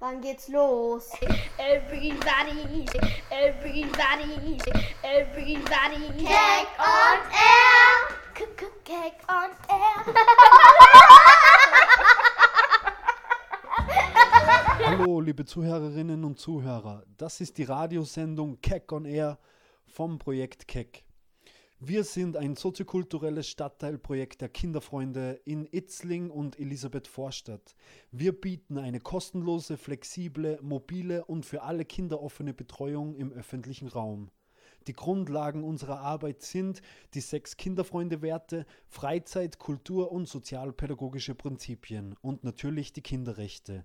Wann geht's los? Everybody, everybody, everybody. Cake on air! Cake on air. Hallo, liebe Zuhörerinnen und Zuhörer. Das ist die Radiosendung Keck on Air vom Projekt Keck. Wir sind ein soziokulturelles Stadtteilprojekt der Kinderfreunde in Itzling und Elisabeth Vorstadt. Wir bieten eine kostenlose, flexible, mobile und für alle Kinder offene Betreuung im öffentlichen Raum. Die Grundlagen unserer Arbeit sind die sechs Kinderfreunde-Werte, Freizeit, Kultur und sozialpädagogische Prinzipien und natürlich die Kinderrechte.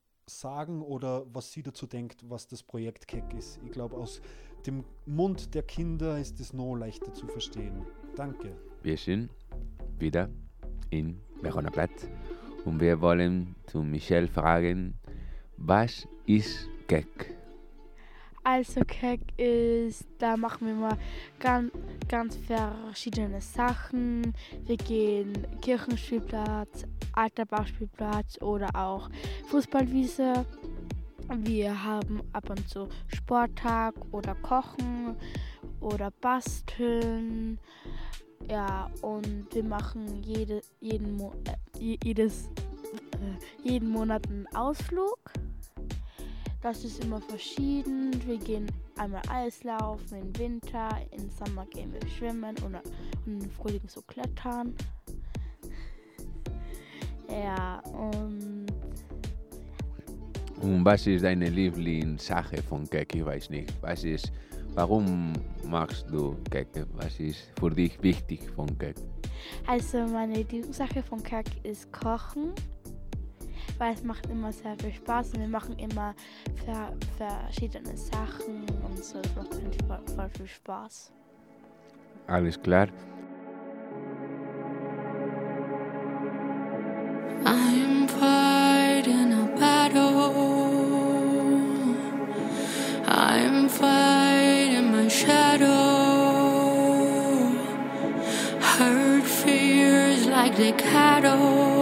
sagen oder was sie dazu denkt, was das Projekt Keck ist. Ich glaube, aus dem Mund der Kinder ist es noch leichter zu verstehen. Danke. Wir sind wieder in Verona Platz und wir wollen zu Michelle fragen, was ist Keck? Also Keck ist, da machen wir mal ganz, ganz verschiedene Sachen. Wir gehen Kirchenspielplatz, Alterbachspielplatz oder auch Fußballwiese. Wir haben ab und zu Sporttag oder Kochen oder Basteln. Ja, und wir machen jede, jeden, äh, jedes, äh, jeden Monat einen Ausflug. Das ist immer verschieden. Wir gehen einmal Eislaufen im Winter, im Sommer gehen wir schwimmen und, und im Frühling so klettern. Ja, und. Und was ist deine Lieblingssache von Keck? Ich weiß nicht. Was ist, warum machst du Keck? Was ist für dich wichtig von Keck? Also, meine Lieblingssache von Keck ist Kochen. Weil es macht immer sehr viel Spaß und wir machen immer ver verschiedene Sachen und so. Es macht voll, voll viel Spaß. Alles klar. I'm fighting a battle. I'm fighting my shadow. Hurt fears like the cattle.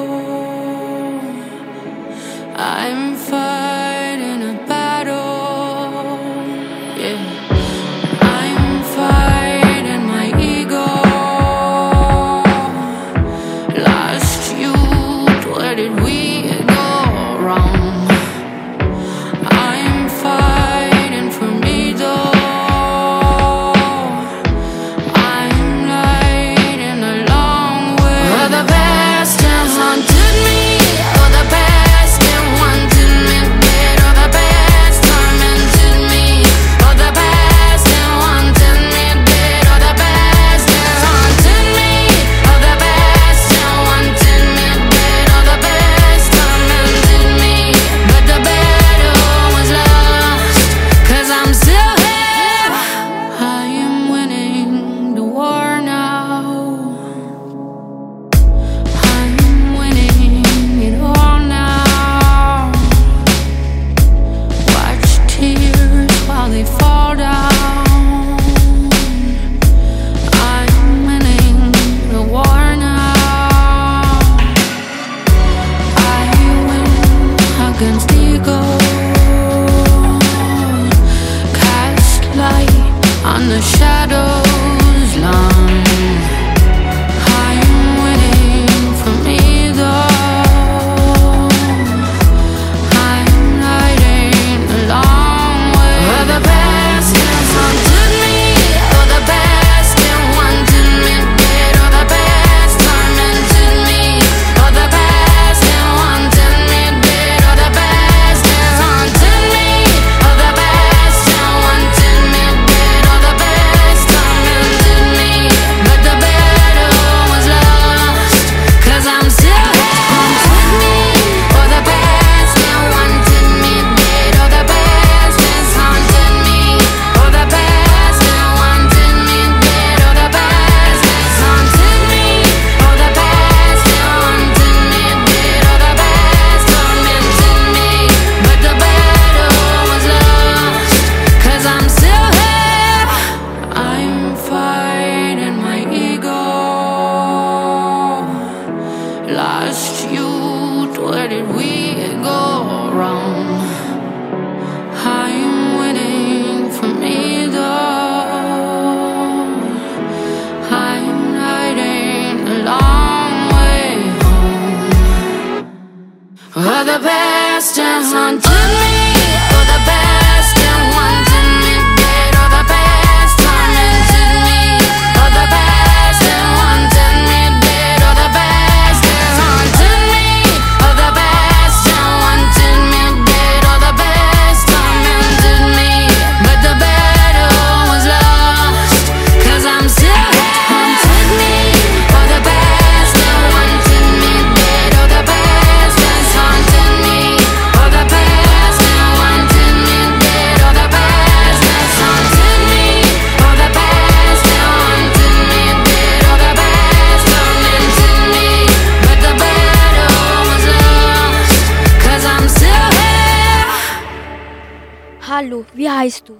heißt du?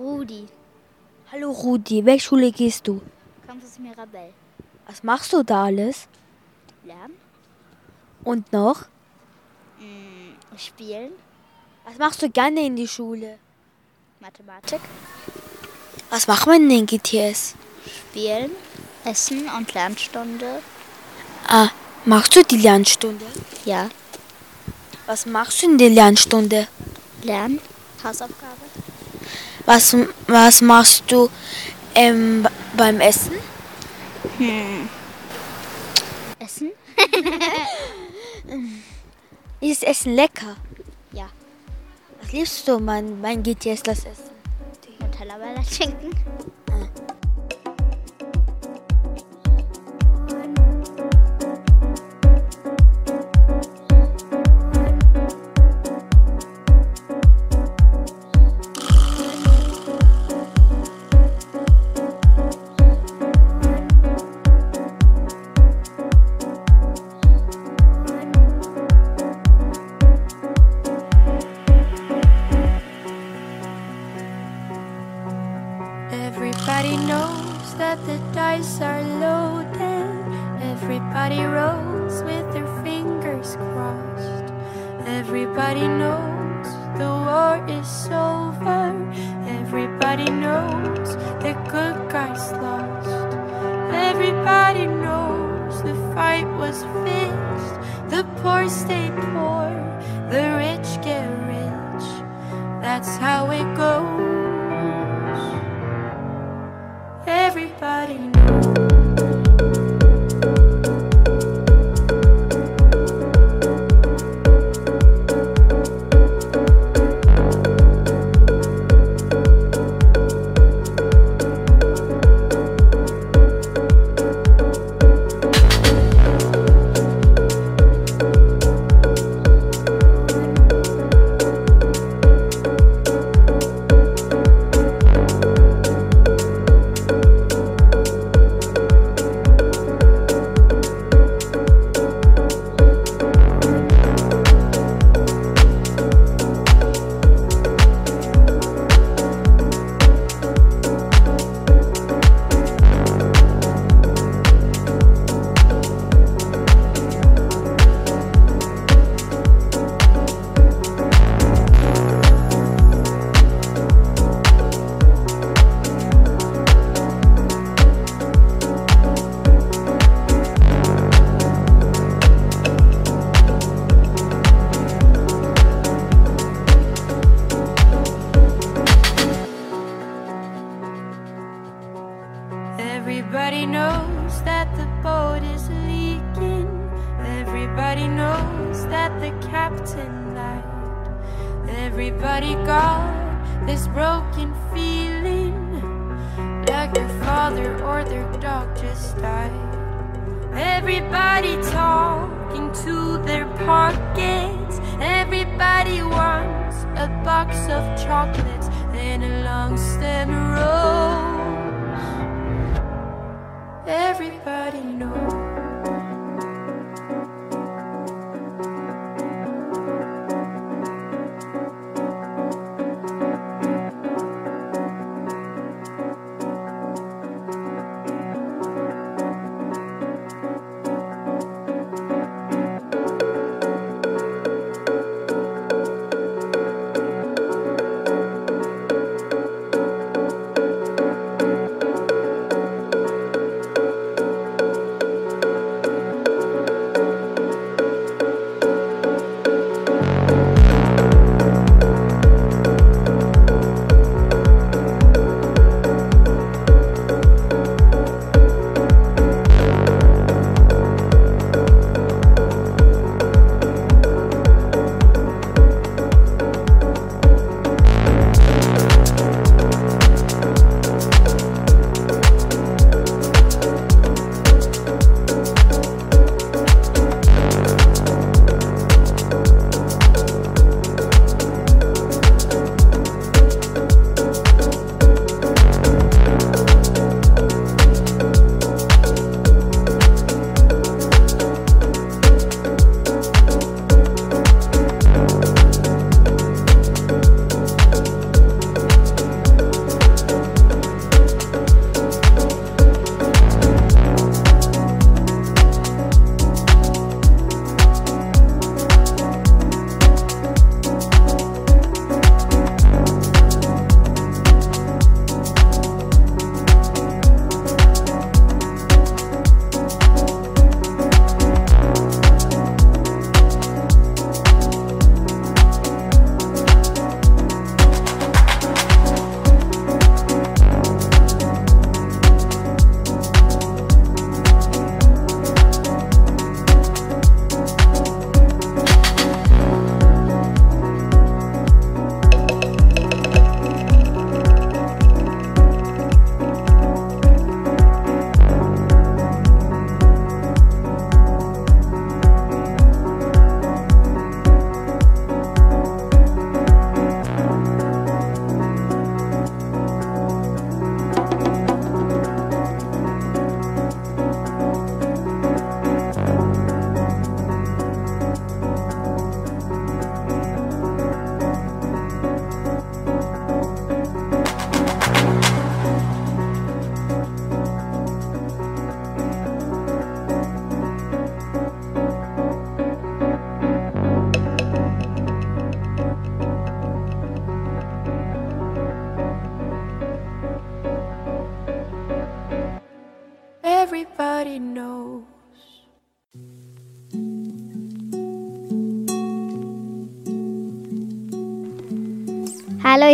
Rudi. Hallo Rudi, welche Schule gehst du? Campus Mirabell. Was machst du da alles? Lernen. Und noch? Hm, spielen. Was machst du gerne in die Schule? Mathematik. Was macht man in den GTS? Spielen, Essen und Lernstunde. Ah, machst du die Lernstunde? Ja. Was machst du in der Lernstunde? Lernen, Hausaufgabe. Was, was machst du ähm, beim Essen? Hm. Essen? Ist Essen lecker? Ja. Was liebst du, mein, mein GTS, das Essen? Nutella-Ballert schenken. that's how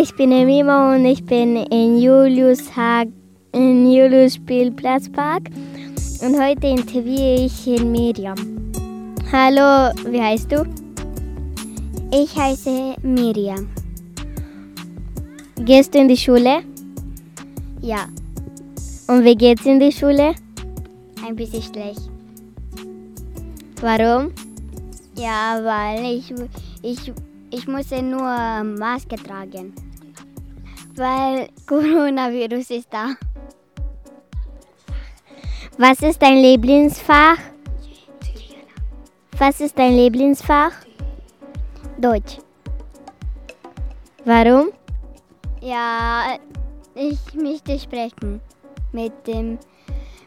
ich bin Emima und ich bin in Julius, Hag in Julius Spielplatzpark und heute interviewe ich in Miriam. Hallo, wie heißt du? Ich heiße Miriam. Gehst du in die Schule? Ja, Und wie geht's in die Schule? ein bisschen schlecht. Warum? Ja, weil ich, ich, ich musste nur Maske tragen. Weil Coronavirus ist da. Was ist dein Lieblingsfach? Was ist dein Lieblingsfach? Deutsch. Warum? Ja, ich möchte sprechen mit, dem,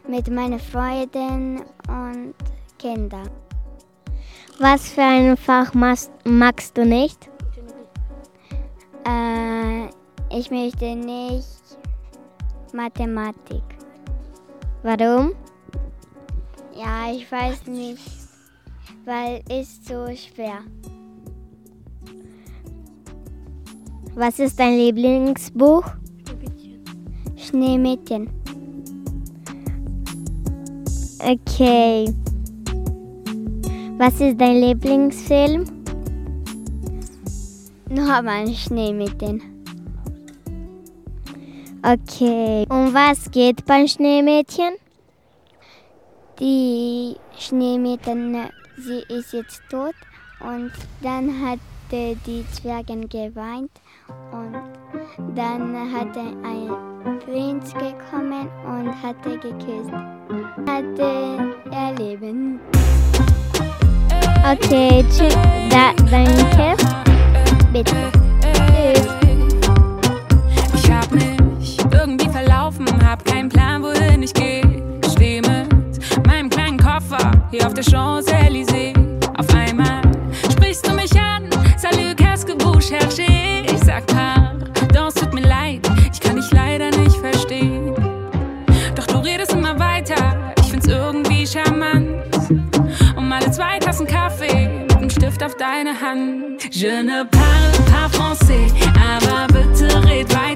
mit meinen Freunden und Kindern. Was für ein Fach magst, magst du nicht? Äh, ich möchte nicht Mathematik. Warum? Ja, ich weiß nicht, weil es so schwer. Was ist dein Lieblingsbuch? Schneemädchen. Okay. Was ist dein Lieblingsfilm? Noch einmal Schneemädchen. Okay. Um was geht beim Schneemädchen? Die Schneemädchen, sie ist jetzt tot und dann hat die Zwergen geweint und dann hatte ein Prinz gekommen und hatte geküsst. Hatte erleben. Okay, tschüss. Da, danke. Bitte. Tschüss. Ich hab mich irgendwie verlaufen, hab keinen Plan, wohin ich geh. Steh mit meinem kleinen Koffer hier auf der Champs-Élysées. Auf einmal sprichst du mich an, salut, qu'est-ce que vous cherchez? Ich sag pardon, es tut mir leid, ich kann dich leider nicht verstehen. Doch du redest immer weiter, ich find's irgendwie charmant. Um alle zwei Tassen Kaffee mit einem Stift auf deine Hand. Je ne parle pas français, aber bitte red weiter.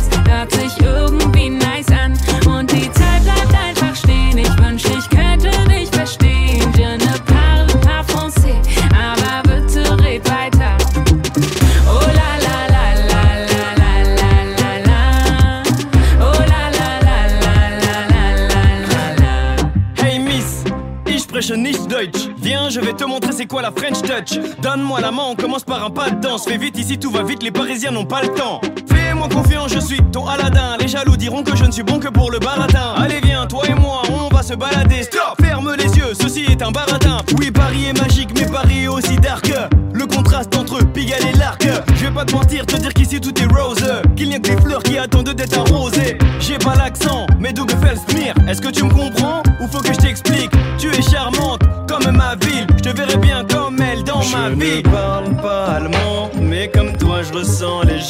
Hört sich irgendwie nice an. Und die Zeit bleibt einfach stehen. Ich wünschte, ich könnte dich verstehen. Je ne parle pas français, aber bitte red weiter. Oh la la la la la la la la la. Oh la la la la la la la la la. Hey Miss, ich spreche nicht Deutsch. Viens, je vais te montrer c'est quoi la French Touch. Donne-moi la main, on commence par un pas de danse. Fais vite ici, tout va vite, les Parisiens n'ont pas le temps. Confiance, je suis ton Aladdin. Les jaloux diront que je ne suis bon que pour le baratin. Allez, viens, toi et moi, on va se balader. Stop, ferme les yeux, ceci est un baratin. Oui, Paris est magique, mais Paris est aussi dark. Le contraste entre Pigalle et l'Arc. Je vais pas te mentir, te dire qu'ici tout est rose. Qu'il n'y a que des fleurs qui attendent d'être arrosées. J'ai pas l'accent, mais d'où Felsmir. Est-ce que tu me comprends ou faut que je t'explique? Tu es charmante comme ma ville. Je te verrai bien comme elle dans ma vie. Je ne parle pas allemand, mais comme toi je ressens les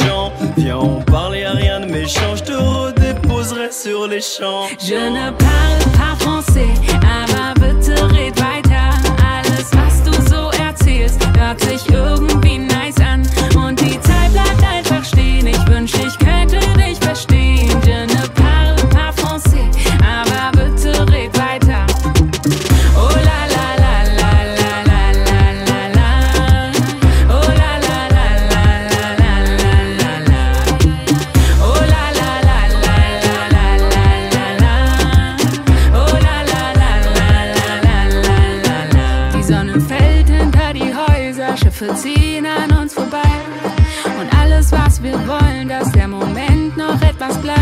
on parle et rien de méchant. Je te redéposerai sur les champs. Je ne parle pas français, aber bitte red weiter. Alles, was du so erzählst, hört sich irgendwie Schiffe ziehen an uns vorbei. Und alles, was wir wollen, dass der Moment noch etwas bleibt.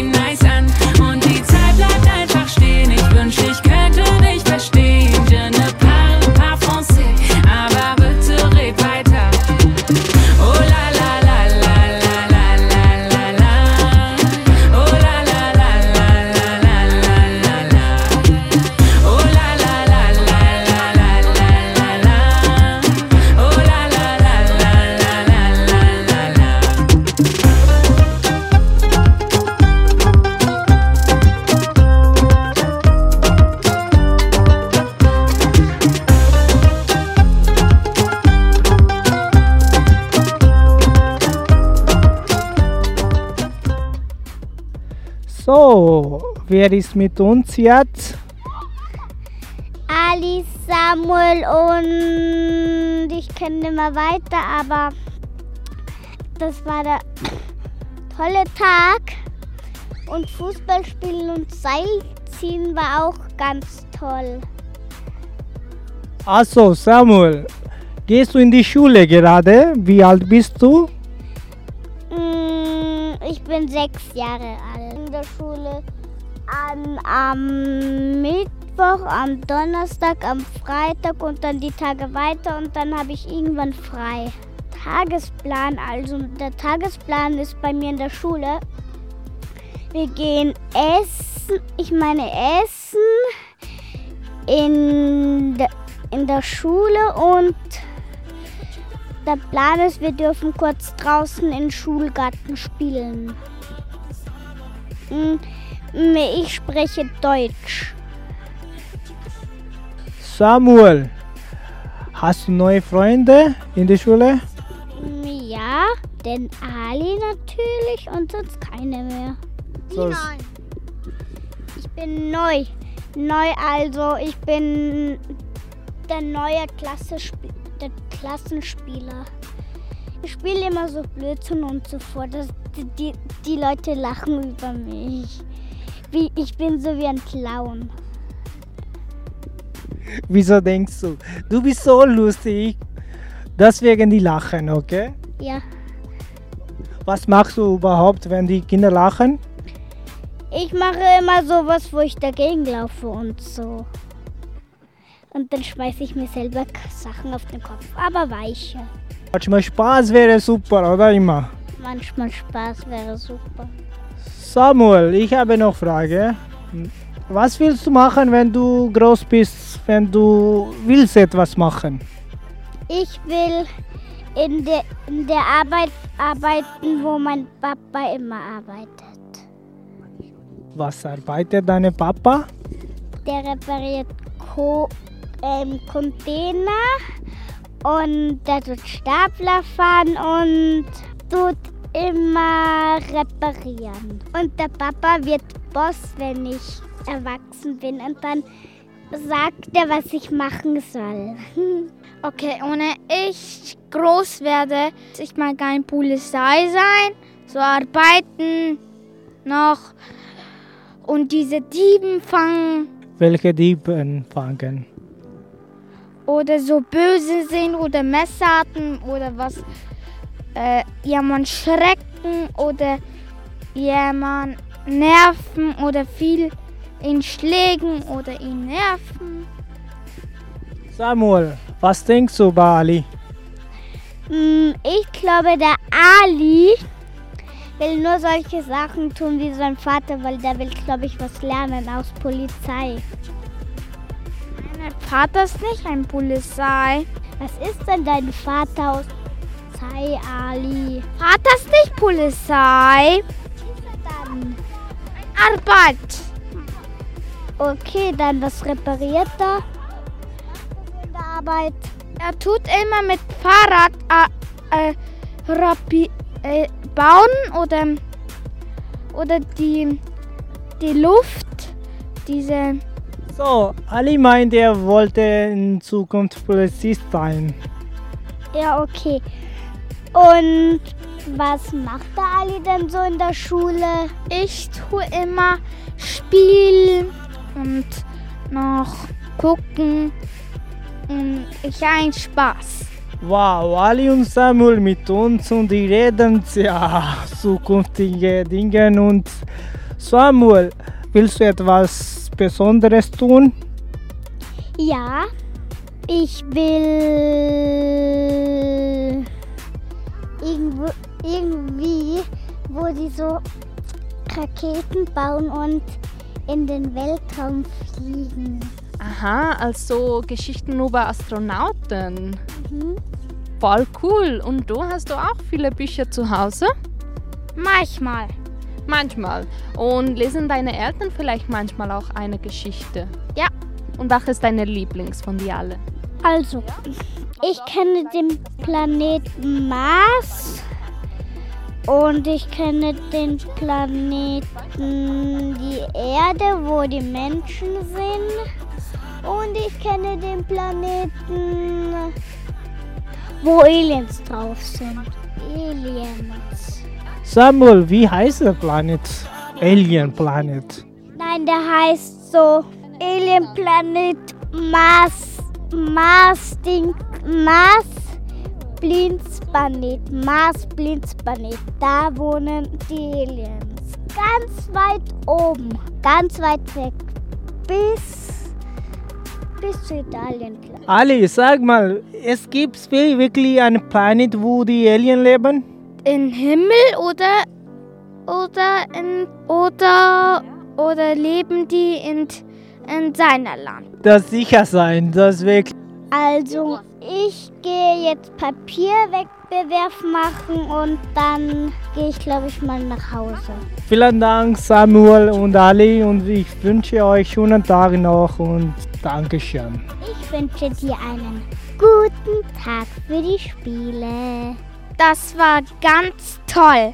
wer ist mit uns jetzt? Ali, Samuel und ich kenne nicht mehr weiter, aber das war der tolle Tag. Und Fußball spielen und Seilziehen war auch ganz toll. Also, Samuel, gehst du in die Schule gerade? Wie alt bist du? Mm, Ich bin sechs Jahre alt. In der Schule an, am Mittwoch, am Donnerstag, am Freitag und dann die Tage weiter und dann habe ich irgendwann frei. Tagesplan, also der Tagesplan ist bei mir in der Schule. Wir gehen essen, ich meine essen in, de, in der Schule und der Plan ist, wir dürfen kurz draußen im Schulgarten spielen. Mm, mm, Ich spreche Deutsch. Samuel, hast du neue Freunde in der Schule? Ja, den Ali natürlich und sonst keine mehr. So, Ich bin neu. Neu also, ich bin der neue Klasse der Klassenspieler. Ich spiele immer so Blödsinn und so fort. dass Die, die, die Leute lachen über mich. Wie, ich bin so wie ein Clown. Wieso denkst du? Du bist so lustig. Deswegen die lachen, okay? Ja. Was machst du überhaupt, wenn die Kinder lachen? Ich mache immer sowas, wo ich dagegen laufe und so. Und dann schmeiße ich mir selber Sachen auf den Kopf. Aber weiche. Manchmal Spaß wäre super, oder immer? Manchmal Spaß wäre super. Samuel, ich habe noch Frage. Was willst du machen, wenn du groß bist, wenn du willst etwas machen? Ich will in der, in der Arbeit arbeiten, wo mein Papa immer arbeitet. Was arbeitet dein Papa? Der repariert Co ähm, Container und der tut Stapler fahren und tut immer reparieren. Und der Papa wird Boss, wenn ich erwachsen bin. Und dann sagt er, was ich machen soll. Okay, und ich groß werde, ich mag ein Polizei sein, so arbeiten noch und diese Dieben fangen Welche Dieben fangen? oder so böse sind oder Messer hatten oder was äh, jemand schrecken oder jemand nerven oder viel ihn schlägen oder ihn nerven. Samuel, was denkst du über Ali? Mm, Ich glaube, der Ali will nur solche Sachen tun wie sein Vater, weil der will, glaube ich, was lernen aus Polizei. Mein Vater ist nicht ein Polizei. Was ist denn dein Vater aus Polizei, Ali? Vater ist nicht Polizei. Dann. Arbeit. Okay, dann was repariert er? In der Arbeit. Er tut immer mit Fahrrad äh, äh, äh, bauen oder, oder die, die Luft, diese So, Ali meint, er wollte in Zukunft Polizist sein. Ja, okay. Und was macht der Ali denn so in der Schule? Ich tue immer spielen und noch gucken und ich habe einen Spaß. Wow, Ali und Samuel mit uns und die reden ja zukünftige Dinge und Samuel, willst du etwas Besonderes tun? Ja, ich will irgendwo, irgendwie, wo die so Raketen bauen und in den Weltraum fliegen. Aha, also Geschichten über Astronauten. Mhm. Voll cool. Und du hast du auch viele Bücher zu Hause? Manchmal. Manchmal. Und lesen deine Eltern vielleicht manchmal auch eine Geschichte? Ja. Und welche ist deine Lieblings von dir alle? Also, ich kenne den Planeten Mars Und ich kenne den Planeten die Erde, wo die Menschen sind. Und ich kenne den Planeten, wo Aliens drauf sind. Aliens. Samuel, wie heißt der Planet? Alien Planet. Nein, der heißt so Alien Planet Mars. Mars Ding. Mars Blindsplanet. Mars Blindsplanet. Da wohnen die Aliens. Ganz weit oben. Ganz weit weg. Bis. Bis zu Italien. Ali, sag mal, es gibt wirklich einen Planet, wo die Alien leben? Im Himmel oder oder in oder oder leben die in, in seiner Land? Das sicher sein, das wirklich. Also, ich gehe jetzt Papierwettbewerb machen und dann gehe ich, glaube ich, mal nach Hause. Vielen Dank, Samuel und Ali, und ich wünsche euch schönen Tag noch und Dankeschön. Ich wünsche dir einen guten Tag für die Spiele. Das war ganz toll.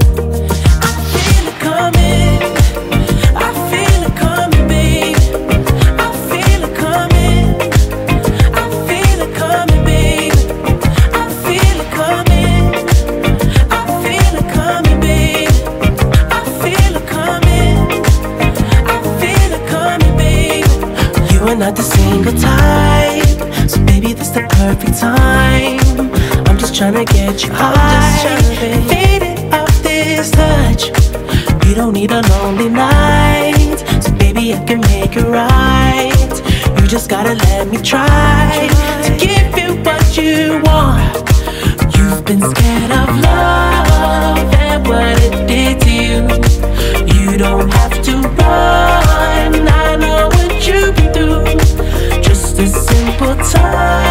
Perfect time. I'm just trying to get you high, faded off this touch. You don't need a lonely night, so baby, I can make it right. You just gotta let me try to give you what you want. You've been scared of love and what it did to you. You don't have to run. I know what you've been through. Just a simple touch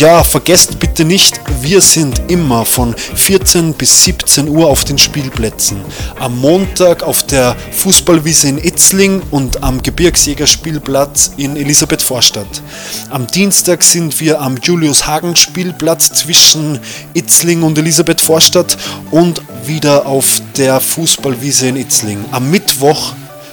ja, vergesst bitte nicht, wir sind immer von 14 bis 17 Uhr auf den Spielplätzen. Am Montag auf der Fußballwiese in Itzling und am Gebirgsjägerspielplatz in Elisabeth Vorstadt. Am Dienstag sind wir am Julius-Hagen-Spielplatz zwischen Itzling und Elisabeth Vorstadt und wieder auf der Fußballwiese in Itzling. Am Mittwoch